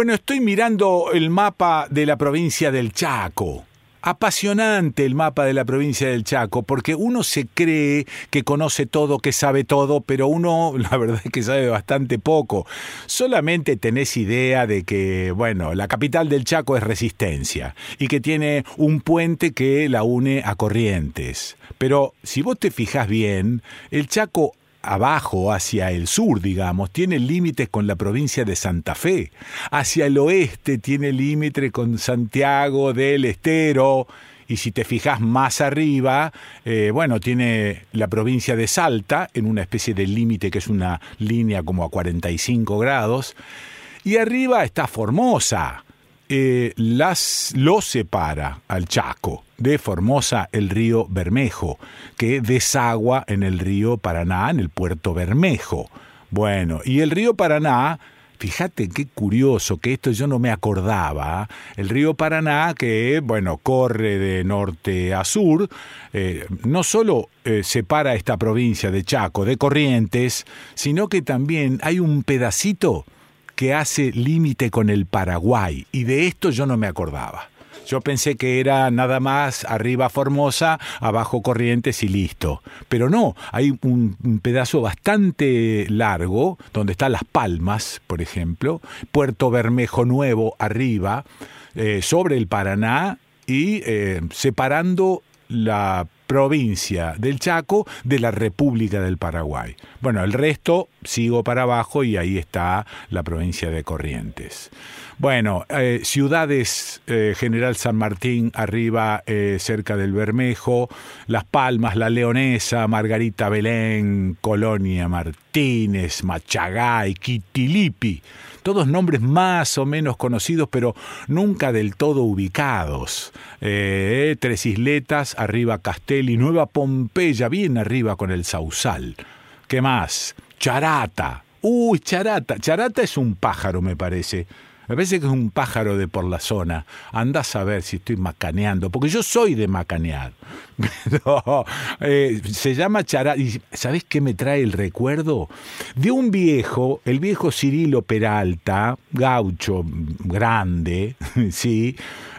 Bueno, estoy mirando el mapa de la provincia del Chaco. Apasionante el mapa de la provincia del Chaco, porque uno se cree que conoce todo, que sabe todo, pero uno la verdad es que sabe bastante poco. Solamente tenés idea de que, bueno, la capital del Chaco es Resistencia y que tiene un puente que la une a Corrientes. Pero si vos te fijas bien, el Chaco abajo, hacia el sur, digamos, tiene límites con la provincia de Santa Fe. Hacia el oeste tiene límite con Santiago del Estero. Y si te fijas más arriba, eh, bueno, tiene la provincia de Salta, en una especie de límite que es una línea como a 45 grados. Y arriba está Formosa, eh, las, lo separa al Chaco de Formosa el río Bermejo, que desagua en el río Paraná, en el puerto Bermejo. Bueno, y el río Paraná, fíjate qué curioso que esto yo no me acordaba. El río Paraná, que, bueno, corre de norte a sur, eh, no solo eh, separa esta provincia de Chaco de Corrientes, sino que también hay un pedacito que hace límite con el Paraguay, y de esto yo no me acordaba. Yo pensé que era nada más arriba Formosa, abajo Corrientes y listo. Pero no, hay un, pedazo bastante largo, donde están Las Palmas, por ejemplo, Puerto Bermejo Nuevo arriba, eh, sobre el Paraná y eh, separando la provincia del Chaco de la República del Paraguay. Bueno, el resto sigo para abajo y ahí está la provincia de Corrientes. Bueno, eh, ciudades, eh, General San Martín, arriba, eh, cerca del Bermejo, Las Palmas, La Leonesa, Margarita Belén, Colonia Martínez, Machagay, Quitilipi todos nombres más o menos conocidos, pero nunca del todo ubicados. Eh, tres isletas, arriba Castelli, Nueva Pompeya, bien arriba con el Sausal. ¿Qué más? Charata. Uy, Charata. Charata es un pájaro, me parece. Me parece que es un pájaro de por la zona. Andás a ver si estoy macaneando, porque yo soy de macanear. Eh, se llama Chará. ¿Y sabés qué me trae el recuerdo? De un viejo, el viejo Cirilo Peralta, gaucho grande, ¿sí?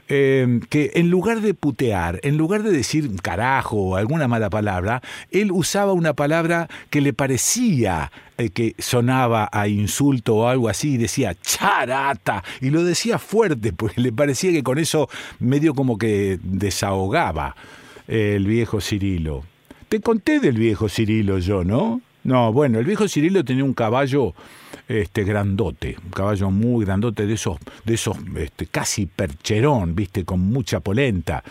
Eh, que en lugar de putear, en lugar de decir carajo o alguna mala palabra, él usaba una palabra que le parecía que sonaba a insulto o algo así y decía charata y lo decía fuerte porque le parecía que con eso medio como que desahogaba el viejo Cirilo. Te conté del viejo Cirilo yo, ¿no? No, bueno, el viejo Cirilo tenía un caballo este grandote, un caballo muy grandote de esos de esos este, casi percherón, ¿viste? con mucha polenta.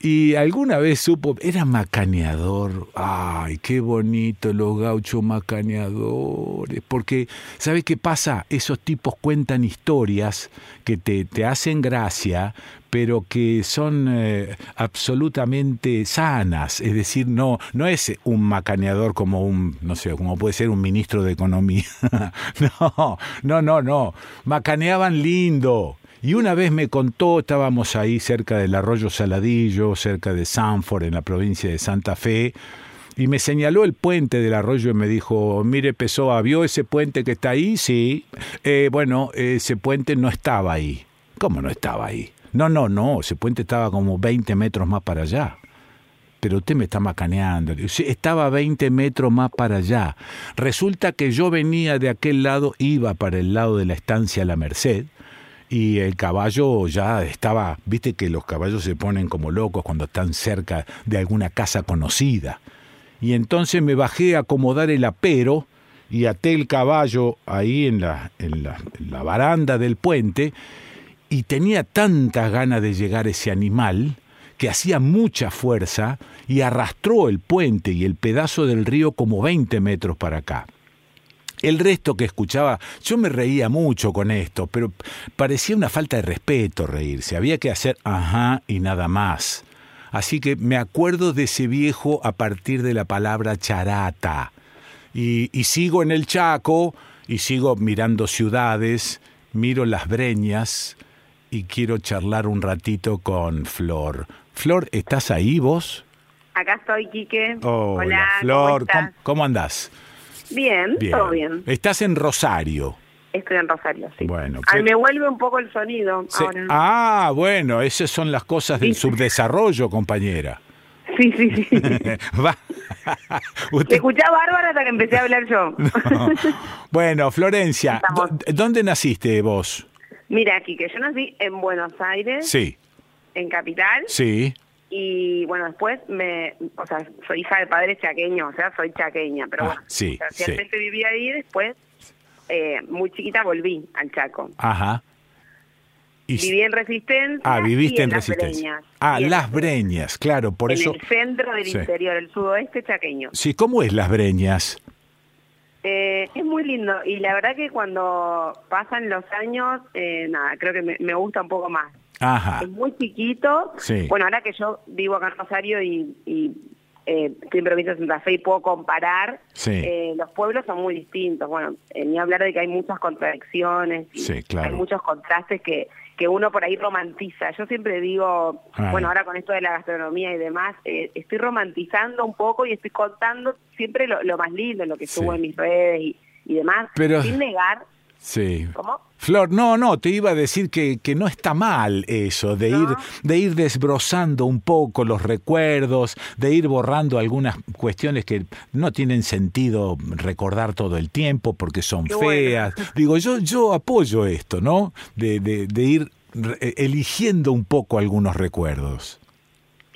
Y alguna vez supo, era macaneador. Ay, qué bonito los gauchos macaneadores. Porque, ¿sabe qué pasa? Esos tipos cuentan historias que te, te hacen gracia, pero que son eh, absolutamente sanas. Es decir, no, no es un macaneador como un, no sé, como puede ser un ministro de Economía. no, no, no, no. Macaneaban lindo y una vez me contó, estábamos ahí cerca del arroyo Saladillo, cerca de Sanford, en la provincia de Santa Fe, y me señaló el puente del arroyo y me dijo, mire Pessoa, ¿vio ese puente que está ahí? Sí. Eh, bueno, ese puente no estaba ahí. ¿Cómo no estaba ahí? No, no, no, ese puente estaba como 20 metros más para allá. Pero usted me está macaneando. Estaba 20 metros más para allá. Resulta que yo venía de aquel lado, iba para el lado de la estancia La Merced, y el caballo ya estaba, viste que los caballos se ponen como locos cuando están cerca de alguna casa conocida. Y entonces me bajé a acomodar el apero y até el caballo ahí en la, en la, la baranda del puente y tenía tantas ganas de llegar ese animal que hacía mucha fuerza y arrastró el puente y el pedazo del río como 20 metros para acá. El resto que escuchaba, yo me reía mucho con esto, pero parecía una falta de respeto reírse. Había que hacer ajá y nada más. Así que me acuerdo de ese viejo a partir de la palabra charata. Y, y sigo en el Chaco y sigo mirando ciudades, miro las breñas y quiero charlar un ratito con Flor. Flor, ¿estás ahí vos? Acá estoy, Quique. Hola, Flor, ¿cómo, ¿cómo andás? Bien, todo bien. Estás en Rosario. Estoy en Rosario, sí. Bueno, Ay, ¿qué- me vuelve un poco el sonido ahora. Ah, bueno, esas son las cosas del Sí. subdesarrollo, compañera. Sí, sí, sí. Va. Te escuchaba bárbara hasta que empecé a hablar yo. No. Bueno, Florencia, Estamos. ¿dó- ¿dónde naciste vos? Mira, aquí que yo nací en Buenos Aires, Sí, en Capital, sí. Y bueno, después me, o sea, soy hija de padres chaqueños, o sea, soy chaqueña, pero Ah, bueno, sí, o sea, sí. realmente viví ahí, después, eh, muy chiquita volví al Chaco. Ajá. Y- Viví en Resistencia. ah, viviste y en, Las Resistencia. Breñas. Ah, en Las Breñas, claro, por en eso. el centro del Sí. interior, el sudoeste chaqueño. Sí, ¿cómo es Las Breñas? Eh, es muy lindo y la verdad que cuando pasan los años, eh, nada, creo que me, me gusta un poco más. Ajá. Es muy chiquito. Sí. Bueno, ahora que yo vivo acá en Rosario y, y, eh, estoy en provincia de Santa Fe y puedo comparar, Sí. eh, los pueblos son muy distintos. Bueno, eh, ni hablar de que hay muchas contradicciones, y Sí, claro. hay muchos contrastes que, que uno por ahí romantiza. Yo siempre digo, Ay. bueno, ahora con esto de la gastronomía y demás, eh, estoy romantizando un poco y estoy contando siempre lo, lo más lindo, lo que Sí. subo en mis redes y, y demás, Pero- sin negar, Sí. ¿cómo? Flor, no, no, te iba a decir que, que no está mal eso, de, ¿No? ir, de ir desbrozando un poco los recuerdos, de ir borrando algunas cuestiones que no tienen sentido recordar todo el tiempo porque son Qué bueno. feas. Digo, yo, yo apoyo esto, ¿no? De, de, de ir eligiendo un poco algunos recuerdos.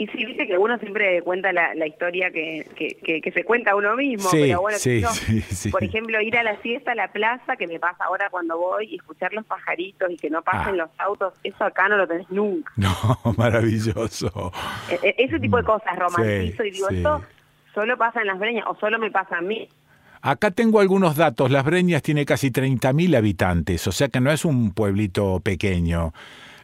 Y sí, viste que uno siempre cuenta la, la historia que, que, que- que se cuenta uno mismo, Sí, pero bueno, sí, yo, sí, por ejemplo, ir a la siesta a la plaza, que me pasa ahora cuando voy, y escuchar los pajaritos y que no pasen Ah. los autos, eso acá no lo tenés nunca. No, maravilloso. E- e- ese tipo de cosas romantizo y digo, esto solo pasa en las breñas o solo me pasa a mí. Acá tengo algunos datos. Las Breñas tiene casi 30.000 habitantes, o sea que no es un pueblito pequeño.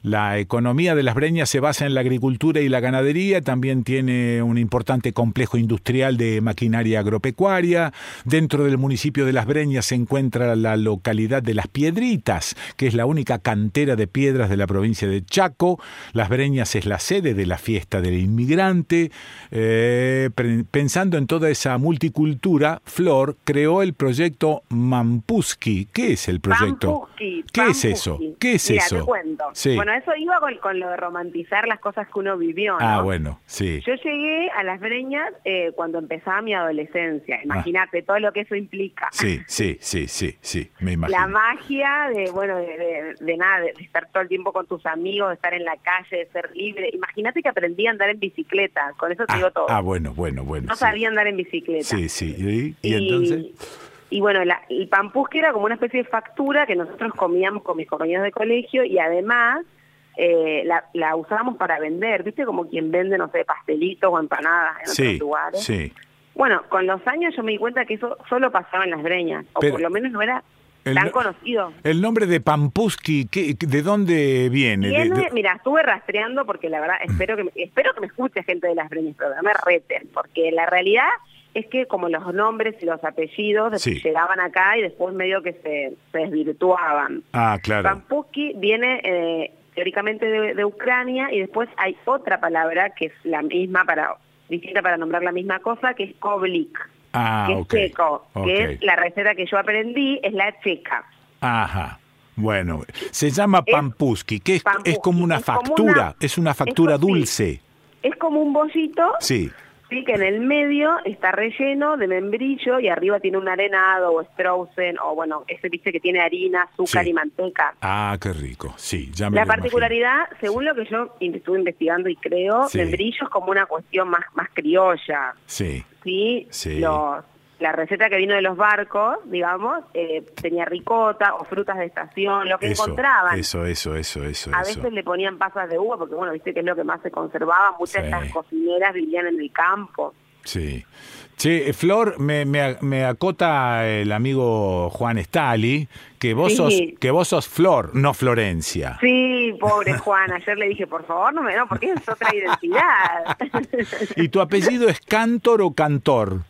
La economía de Las Breñas se basa en la agricultura y la ganadería, también tiene un importante complejo industrial de maquinaria agropecuaria. Dentro del municipio de Las Breñas se encuentra la localidad de Las Piedritas, que es la única cantera de piedras de la provincia de Chaco. Las Breñas es la sede de la fiesta del inmigrante. Eh, pensando en toda esa multicultura, Flor creó el proyecto Mampuski. ¿Qué es el proyecto? Pampuski, ¿Qué es eso? ¿Qué es Mira, eso? te cuento. Sí. Bueno, eso iba con, con lo de romantizar las cosas que uno vivió, ¿no? ah, bueno, sí. Yo llegué a Las Breñas eh, cuando empezaba mi adolescencia. Imagínate todo lo que eso implica. Ah. Sí, sí, sí, sí, sí, me imagino. La magia de, bueno, de, de- de nada, de, estar todo el tiempo con tus amigos, de estar en la calle, de ser libre. Imagínate que aprendí a andar en bicicleta, con eso te ah, digo todo. ah, bueno, bueno, bueno. no sí. sabía andar en bicicleta. Sí, sí. ¿Y, y entonces? y bueno, la- el pampusque era como una especie de factura que nosotros comíamos con mis compañeros de colegio y además eh, la, la usábamos para vender, ¿viste? Como quien vende, no sé, pastelitos o empanadas en Sí, otros lugares. sí. Bueno, con los años yo me di cuenta que eso solo pasaba en las breñas, o Pero- por lo menos no era El tan no- conocido. El nombre de Pampuski, ¿qué- ¿de dónde viene? Viene, de- mira, estuve rastreando porque la verdad espero que me, espero que me escuche gente de las breñas, pero me reten, porque la realidad es que como los nombres y los apellidos Sí. llegaban acá y después medio que se, se desvirtuaban. Ah, claro. Pampuski viene eh, teóricamente de, de Ucrania y después hay otra palabra que es la misma para distinta para nombrar la misma cosa que es koblik, Ah, que es checo, que es la receta que yo aprendí es la checa. Ajá. Bueno, se llama Es- Pampuski, que es, Pampuski, es como una es como factura, una- es una factura es dulce. Es como un bollito Sí. Sí, que en el medio está relleno de membrillo y arriba tiene un arenado o straussen o bueno, ese viste que tiene harina, azúcar Sí. y manteca. Ah, qué rico. Sí, ya me La imagino. particularidad, según lo que yo estuve investigando y creo, Sí. membrillo es como una cuestión más, más criolla, Sí. ¿sí? Sí. Los- la receta que vino de los barcos, digamos, eh, tenía ricota o frutas de estación, lo que Eso, encontraban. eso, eso, eso, eso. A eso. veces le ponían pasas de uva, porque bueno, viste que es lo que más se conservaba. Muchas de estas cocineras vivían en el campo. Sí. Che, eh, Flor, me, me, me acota el amigo Juan Stali que vos Sí. sos que vos sos Flor, no Florencia. Sí, pobre Juan. Ayer le dije, por favor, no me no, porque es otra identidad. ¿Y tu apellido es Cantor o Cantor?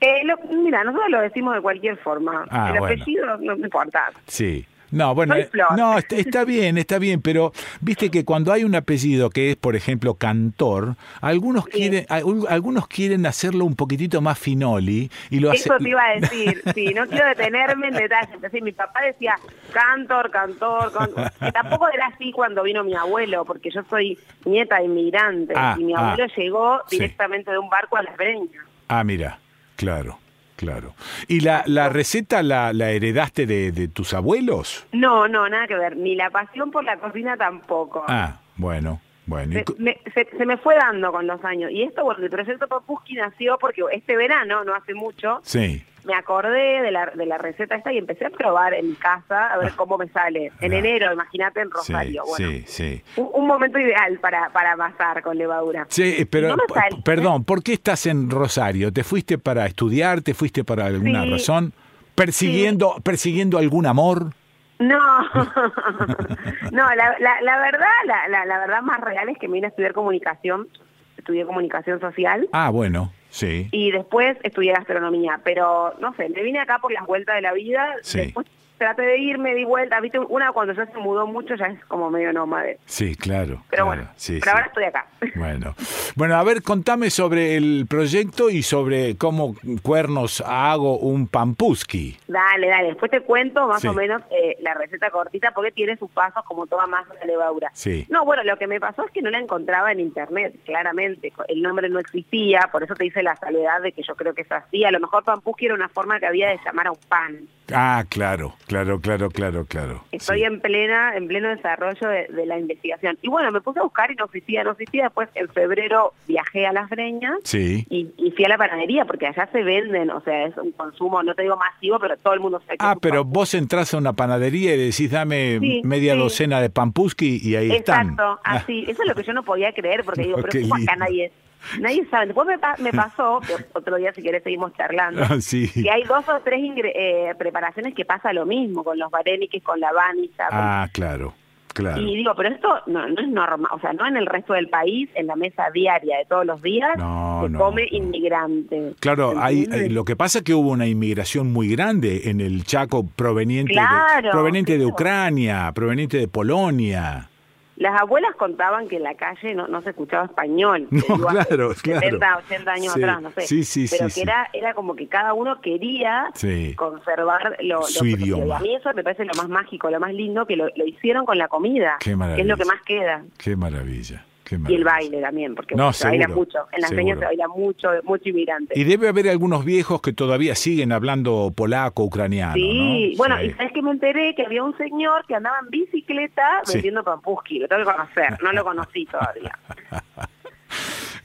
Eh, lo- mira, nosotros lo decimos de cualquier forma. Ah, el bueno. apellido no, no importa. Sí. No, bueno, Flor. no, está, está bien, está bien, pero viste que cuando hay un apellido que es, por ejemplo, cantor, algunos Sí. quieren, al- algunos quieren hacerlo un poquitito más finoli y lo hacen. Eso te iba a decir, sí, no quiero detenerme en detalles. Mi papá decía cantor, cantor, cantor. Que tampoco era así cuando vino mi abuelo, porque yo soy nieta de inmigrantes Ah, y mi ah. abuelo llegó Sí. directamente de un barco a las Breñas. Ah, mira, claro, claro. ¿Y la, la receta la, la heredaste de, de tus abuelos? No, no, nada que ver. Ni la pasión por la cocina tampoco. Ah, bueno, bueno. Se me, se- se me fue dando con los años. Y esto, bueno, el proyecto Papuski nació porque este verano, no hace mucho, Sí, me acordé de la, de la receta esta y empecé a probar en casa a ver cómo me sale. En Ah. enero, imagínate, en sí, Rosario. bueno, sí, sí. un, un momento ideal para, para amasar con levadura. Sí, pero No me p- sale. perdón, ¿por qué estás en Rosario? ¿Te fuiste para estudiar? ¿Te fuiste para alguna Sí. razón? ¿Persiguiendo, persiguiendo algún amor? No, no, la, la, la verdad, la, la, la verdad más real es que me vine a estudiar comunicación, estudié comunicación social Ah, bueno, sí. y después estudié gastronomía, pero no sé, me vine acá por las vueltas de la vida, Sí. después traté de irme, di vuelta, viste, una cuando ya se mudó mucho ya es como medio nómade, Sí, claro. pero claro, bueno, sí, pero sí. ahora estoy acá. Bueno. bueno, a ver, contame sobre el proyecto y sobre cómo cuernos hago un pampuski. Dale, dale, después te cuento más Sí. o menos eh, la receta cortita porque tiene sus pasos como toda masa de levadura. Sí. No, bueno, lo que me pasó es que no la encontraba en internet, claramente. El nombre no existía, por eso te hice la salvedad de que yo creo que es así. A lo mejor pampuski era una forma que había de llamar a un pan. Ah, claro, claro, claro, claro, claro. Estoy Sí. en plena en pleno desarrollo de, de la investigación. Y bueno, me puse a buscar y no existía, no existía. Después, en febrero, viajé a Las Breñas Sí. y, y fui a la panadería, porque allá se venden, o sea, es un consumo, no te digo masivo, pero todo el mundo que Ah, pero pan. vos entras a una panadería y decís, dame Sí, media docena de pampuski y ahí están. Exacto, así. Eso es lo que yo no podía creer, porque digo, Oh, pero ¿cómo acá nadie, nadie sabe? Después me, pa- me pasó, que otro día si querés seguimos charlando, Ah, sí. que hay dos o tres ingre- eh, preparaciones que pasa lo mismo, con los vareniques, con la vanilla. con- Ah, claro, claro. Y digo, pero esto no, no es normal, o sea, no en el resto del país, en la mesa diaria de todos los días, No, se no, come inmigrante. Claro, hay, lo que pasa es que hubo una inmigración muy grande en el Chaco proveniente, de, Claro, proveniente de. Ucrania, proveniente de Polonia. Las abuelas contaban que en la calle no, no se escuchaba español. No, digo, hace claro, 70, claro. 80 años Sí, atrás, no sé. sí, sí, Pero sí, que. Era, era como que cada uno quería conservar lo, Su lo idioma. Y a mí eso me parece lo más mágico, lo más lindo, que lo, lo hicieron con la comida. Qué que es maravilla. lo que más queda. Qué maravilla, Y el baile también, porque No, se baila mucho. En las seguro. peñas se baila mucho, mucho inmigrante. Y debe haber algunos viejos que todavía siguen hablando polaco, ucraniano, Sí, ¿no? bueno, Sí. y sabes que me enteré que había un señor que andaba en bicicleta Sí. vendiendo pampuski, lo tengo que conocer, no lo conocí todavía.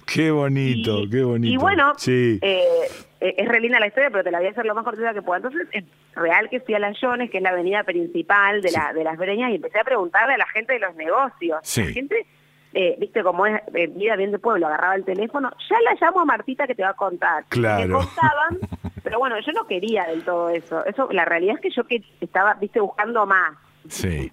Qué bonito, Y- qué bonito. Y bueno, sí. eh, eh, es re linda la historia, pero te la voy a hacer lo más cortita que pueda. Entonces, es real que fui a Las Llones, que es la avenida principal de, la, de las Breñas, y empecé a preguntarle a la gente de los negocios. Sí. La gente, eh, viste cómo es eh, vida bien de pueblo, agarraba el teléfono, ya la llamo a Martita que te va a contar. Claro. Me contaban, pero bueno, yo no quería del todo eso. Eso, la realidad es que yo que estaba, viste, buscando más. Sí.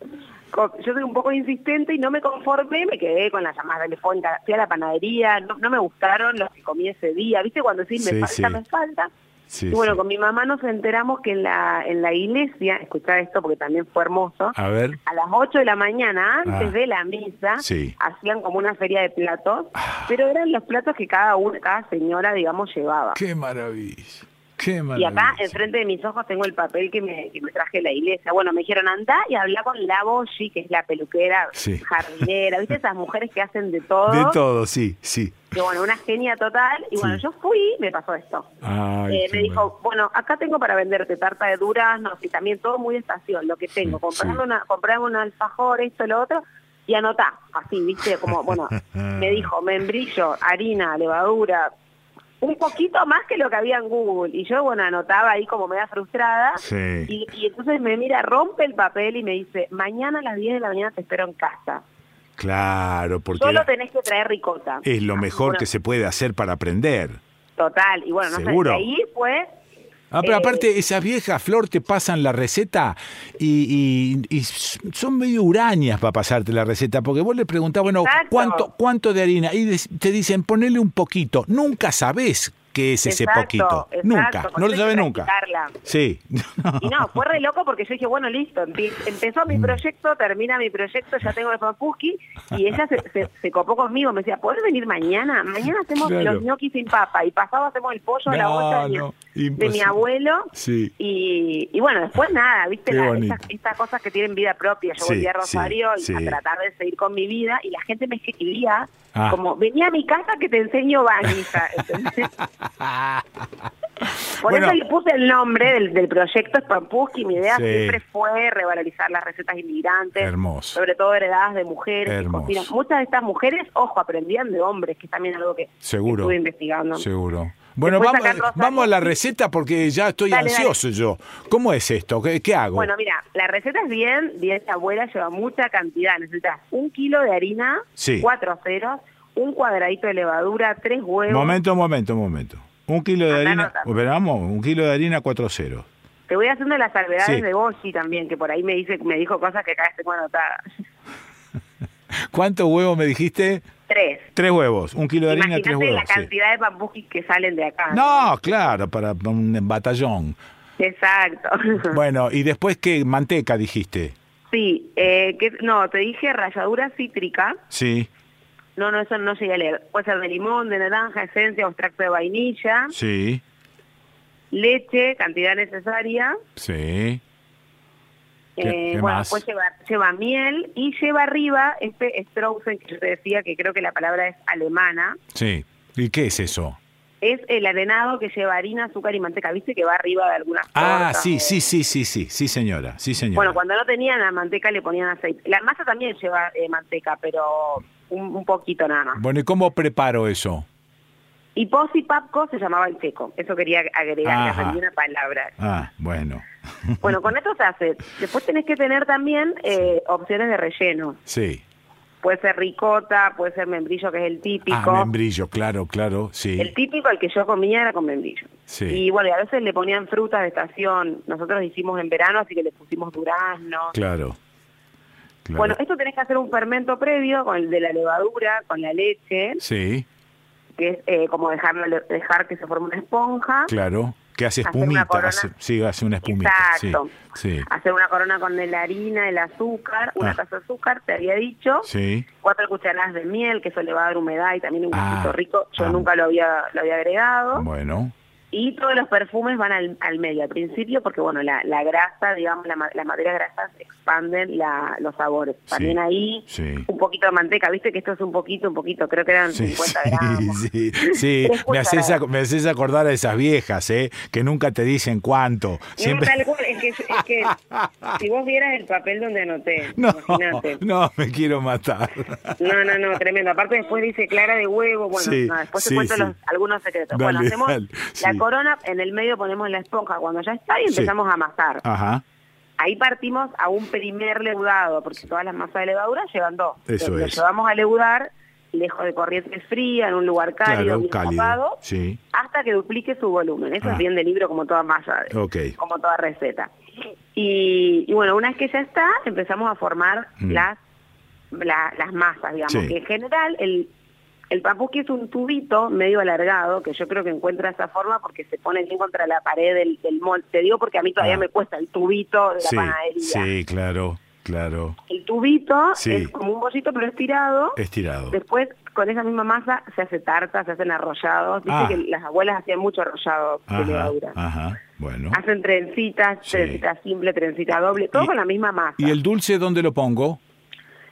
Yo soy un poco insistente y no me conformé, me quedé con las llamadas telefónicas, fui a la panadería, no, no me gustaron los que comí ese día, ¿viste? Cuando decís, me Sí, falta, sí. me falta. Sí, y bueno, sí. con mi mamá nos enteramos que en la, en la iglesia, escuchá esto porque también fue hermoso, A ver. a las 8 de la mañana, antes Ah. de la misa, Sí. hacían como una feria de platos, Ah. pero eran los platos que cada una, cada señora, digamos, llevaba. Qué maravilla. Qué Y acá, enfrente de mis ojos, tengo el papel que me, que me traje la iglesia. Bueno, me dijeron, anda y habla con la Boshi, que es la peluquera, Sí. jardinera, ¿viste? Esas mujeres que hacen de todo. De todo, sí, sí. Que bueno, una genia total. Y bueno, yo fui, me pasó esto. Ay, Eh, me dijo, bueno, acá tengo para venderte tarta de duraznos y también todo muy de estación, lo que tengo. Sí, comprame, sí. Una, comprame un alfajor, esto, lo otro, y anotá. Así, ¿viste? Como, bueno, me dijo, membrillo, harina, levadura, un poquito más que lo que había en Google. Y yo, bueno, anotaba ahí como media frustrada. Sí. Y, y entonces me mira, rompe el papel y me dice, mañana a las 10 de la mañana te espero en casa. Claro, porque Solo tenés que traer ricota. es lo mejor bueno, que se puede hacer para aprender. Total. Y bueno, no sé, Seguro. de ahí fue... Ah, pero Eh, aparte, esas viejas, Flor, te pasan la receta y, y- y son medio hurañas para pasarte la receta, porque vos le preguntás, bueno, Exacto. ¿cuánto, ¿cuánto de harina? Y te dicen, ponele un poquito. Nunca sabés qué es ese Exacto, poquito. exacto, nunca, no lo que nunca. Sí. Y no, fue re loco porque yo dije, bueno, listo, empe- empezó Mm. mi proyecto, termina mi proyecto, ya tengo el papuski, y ella se, se, se copó conmigo, me decía, ¿podés venir mañana? Mañana hacemos Claro. los gnocchi sin papa, y pasado hacemos el pollo a la No, olla de, de mi abuelo, Sí. y, y bueno, después nada, viste, La- estas, estas cosas que tienen vida propia, yo Sí, volví a Rosario sí, y a tratar de seguir con mi vida, y la gente me escribía Ah. como, venía a mi casa que te enseño ¿entendés? Por Bueno. eso le puse el nombre del, del proyecto Spampuski. Mi idea siempre fue revalorizar las recetas inmigrantes, Hermoso. sobre todo heredadas de mujeres. Muchas de estas mujeres, ojo, aprendían de hombres, que es también algo que Seguro. estuve investigando. Seguro. Bueno, vamos, acá vamos a la receta porque ya estoy Dale, ansioso yo. ¿Cómo es esto? ¿Qué, qué hago? Bueno, mira, la receta es bien, bien abuela, lleva mucha cantidad. Necesitas un kilo de harina, Sí. cuatro ceros, un cuadradito de levadura, tres huevos. momento, momento, momento. Un kilo de harina, pero vamos, un kilo de harina cuatro ceros. Te voy haciendo las salvedades Sí. de Boshi también, que por ahí me dice, me dijo cosas que vez tengo anotadas. ¿Cuántos huevos me dijiste? Tres. Tres huevos. Un kilo de harina, tres huevos. la sí. cantidad de pampuquis que salen de acá. No, claro, para un batallón. Exacto. Bueno, y después qué manteca dijiste. Sí, eh, que, no, te dije ralladura cítrica. Sí, No, no, eso no llegué a leer. Puede ser de limón, de naranja, esencia o extracto de vainilla, sí, leche, cantidad necesaria. sí. ¿Qué- Eh, bueno, más? después lleva, lleva miel y lleva arriba este Straussen que yo te decía, que creo que la palabra es alemana. Sí. ¿Y qué es eso? Es el arenado que lleva harina, azúcar y manteca. ¿Viste que va arriba de algunas Ah, tortas sí, sí, sí, sí, sí, sí, señora, sí, señora. Bueno, cuando no tenían la manteca le ponían aceite. La masa también lleva eh, manteca, pero un, un poquito nada más. Bueno, ¿y cómo preparo eso? Y pos y papco se llamaba el checo. Eso quería agregar, una palabra. Ah, bueno. Bueno, con esto se hace. Después tenés que tener también eh, opciones de relleno. Sí. Puede ser ricota, puede ser membrillo, que es el típico. Ah, membrillo, claro, claro, sí. El típico, el que yo comía, era con membrillo. Sí. Y bueno, y a veces le ponían frutas de estación. Nosotros hicimos en verano, así que le pusimos durazno. Claro. claro. Bueno, esto tenés que hacer un fermento previo con el de la levadura, con la leche, Sí, que es eh, como dejarlo, dejar que se forme una esponja. claro. Que hace espumita, hace- sí, hace una espumita. Exacto. Sí, sí, Hacer una corona con la harina, el azúcar, una Ah. taza de azúcar, te había dicho. sí. Cuatro cucharadas de miel, que eso le va a dar humedad y también un Ah. gustito rico. Yo Ah. nunca lo había, lo había agregado. Bueno, Y todos los perfumes van al, al medio, al principio, porque bueno, la, la grasa, digamos, la, ma- las materias grasas expanden la, los sabores. También ahí sí. un poquito de manteca, viste que esto es un poquito, un poquito, creo que eran Sí, 50 sí, gramos. sí, Me haces, cucharadas. ac- me haces acordar a esas viejas, ¿eh? Que nunca te dicen cuánto. Siempre... No, tal cual, es que, es que si vos vieras el papel donde anoté, No, imagínate. no, me quiero matar. No, no, no, tremendo. Aparte después dice clara de huevo, bueno, no, después te cuento los- algunos secretos. Dale, bueno, hacemos dale, la corona, en el medio ponemos la esponja cuando ya está y empezamos a amasar. Ajá, Ahí partimos a un primer leudado, porque todas las masas de levadura llevan dos. Eso lo, lo es. llevamos a leudar lejos de corriente fría, en un lugar cálido, claro, cálido. tapado, Sí, hasta que duplique su volumen. Eso Ah. es bien de libro como toda masa, de- Ok. como toda receta. Y, y bueno, una vez que ya está, empezamos a formar Mm. las la- las masas, digamos. Sí. Que en general el, el papuki es un tubito medio alargado, que yo creo que encuentra esa forma porque se pone bien contra la pared del, del molde. Te digo porque a mí todavía Ah. me cuesta el tubito de la sí, panadería. sí, claro, claro. El tubito Sí. es como un bollito pero estirado. Estirado. Después, con esa misma masa, se hace tarta, se hacen arrollados. Viste Ah. que las abuelas hacían mucho arrollado de levadura. ajá, bueno. Hacen trencitas, Sí. trencita simple, trencita doble, todo Y- con la misma masa. ¿Y el dulce dónde lo pongo?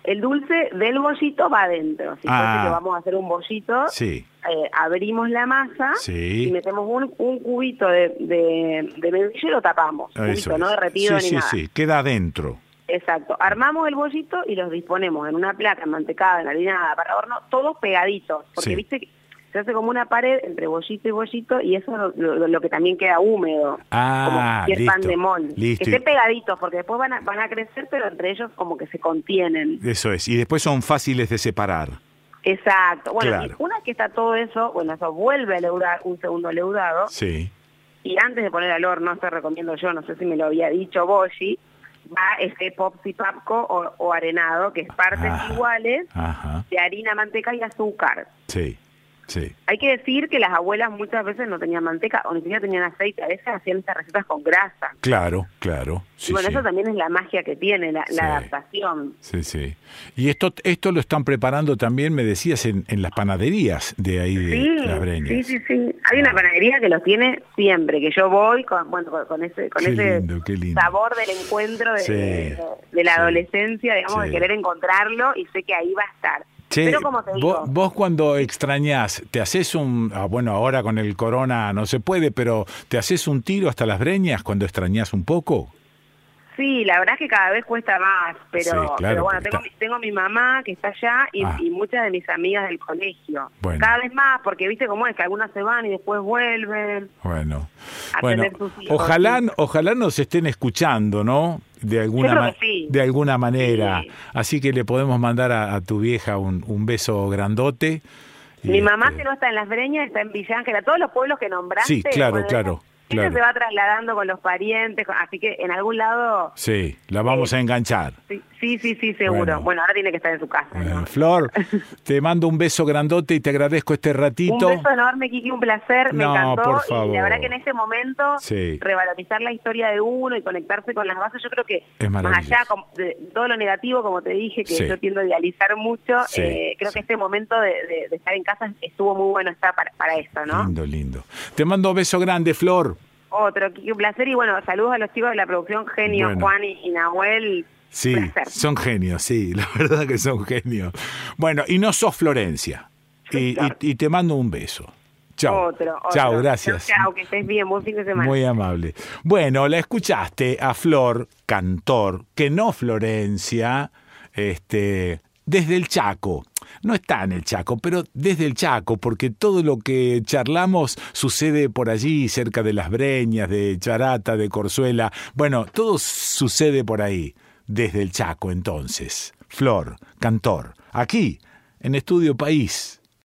El dulce del bollito va adentro. Si Ah. que vamos a hacer un bollito, Sí, eh, abrimos la masa Sí. y metemos un, un cubito de, de, de membrillo y lo tapamos. eso Cubito, es. no derretido sí, ni sí, nada. sí, queda adentro. Exacto. Armamos el bollito y los disponemos en una placa enmantecada, enharinada, para horno, todos pegaditos. Porque viste que se hace como una pared entre bollito y bollito y eso es lo, lo- lo que también queda húmedo. Ah, como si es pan listo, de mol. listo. Que esté pegaditos porque después van a, van a crecer, pero entre ellos como que se contienen. Eso es. Y después son fáciles de separar. Exacto. Bueno, Claro. una vez que está todo eso, bueno, eso vuelve a leudar un segundo leudado. Sí. Y antes de poner al horno, esto recomiendo yo, no sé si me lo había dicho Boshi, va este popsi papco o, o arenado, que es partes Ajá. iguales Ajá. de harina, manteca y azúcar. Sí. Sí. Hay que decir que las abuelas muchas veces no tenían manteca o ni siquiera tenían aceite, a veces hacían estas recetas con grasa. Claro, claro. Sí, y bueno, sí. eso también es la magia que tiene, la, adaptación. Sí, sí. Y esto, esto lo están preparando también, me decías, en, en las panaderías de ahí de Las Breñas. sí, sí, sí. Hay una panadería que los tiene siempre, que yo voy con, bueno, con, ese, con Qué ese lindo, qué lindo. sabor del encuentro de, de- de la adolescencia, digamos, de querer encontrarlo y sé que ahí va a estar. Che, Pero como te digo, vos, vos cuando extrañás, te haces un, ah, bueno, ahora con el corona no se puede, pero te haces un tiro hasta las breñas cuando extrañás un poco. Sí, la verdad es que cada vez cuesta más, pero, Sí, claro, pero bueno, tengo, está- mi- tengo mi mamá que está allá y, Ah. y muchas de mis amigas del colegio. Bueno. Cada vez más, porque viste cómo es, que algunas se van y después vuelven. Bueno, A bueno, tener sus hijos, ojalá, sí. ojalá nos estén escuchando, ¿no? De alguna, sí. de alguna manera. Sí. Así que le podemos mandar a, a tu vieja un, un beso grandote. Mi mamá este, que no está en Las Breñas, está en Villa Ángela. Todos los pueblos que nombraste. Sí, claro, bueno, claro, ella se va trasladando con los parientes, así que en algún lado... Sí, la vamos Eh, a enganchar. Sí, sí, sí, sí, seguro. Bueno. Bueno, ahora tiene que estar en su casa. ¿no? Flor, te mando un beso grandote y te agradezco este ratito. Un beso enorme, Kiki, un placer, me No, encantó. por Y la favor. verdad que en este momento, Sí. revalorizar la historia de uno y conectarse con las bases, yo creo que Es más allá de todo lo negativo, como te dije, que Sí. yo tiendo a idealizar mucho, eh, creo que este momento de, de- de estar en casa estuvo muy bueno está para, para esto, ¿no? Lindo, lindo. Te mando un beso grande, Flor. Otro, un placer. Y bueno, saludos a los chicos de la producción Genio, Bueno. Juan y, y Nahuel. Sí, Placer. son genios, sí, la verdad que son genios. Bueno, y no sos Florencia. Y, claro. y- y te mando un beso. Chao. Otro, otro. Chao, gracias. Chao, que estés bien. Buen fin de semana. Muy amable. Bueno, la escuchaste a Flor, cantor, que no Florencia, este, desde el Chaco. No está en el Chaco, pero desde el Chaco, porque todo lo que charlamos sucede por allí, cerca de las Breñas, de Charata, de Corzuela. Bueno, todo sucede por ahí, desde el Chaco entonces. Flor, cantor, aquí, en Estudio País.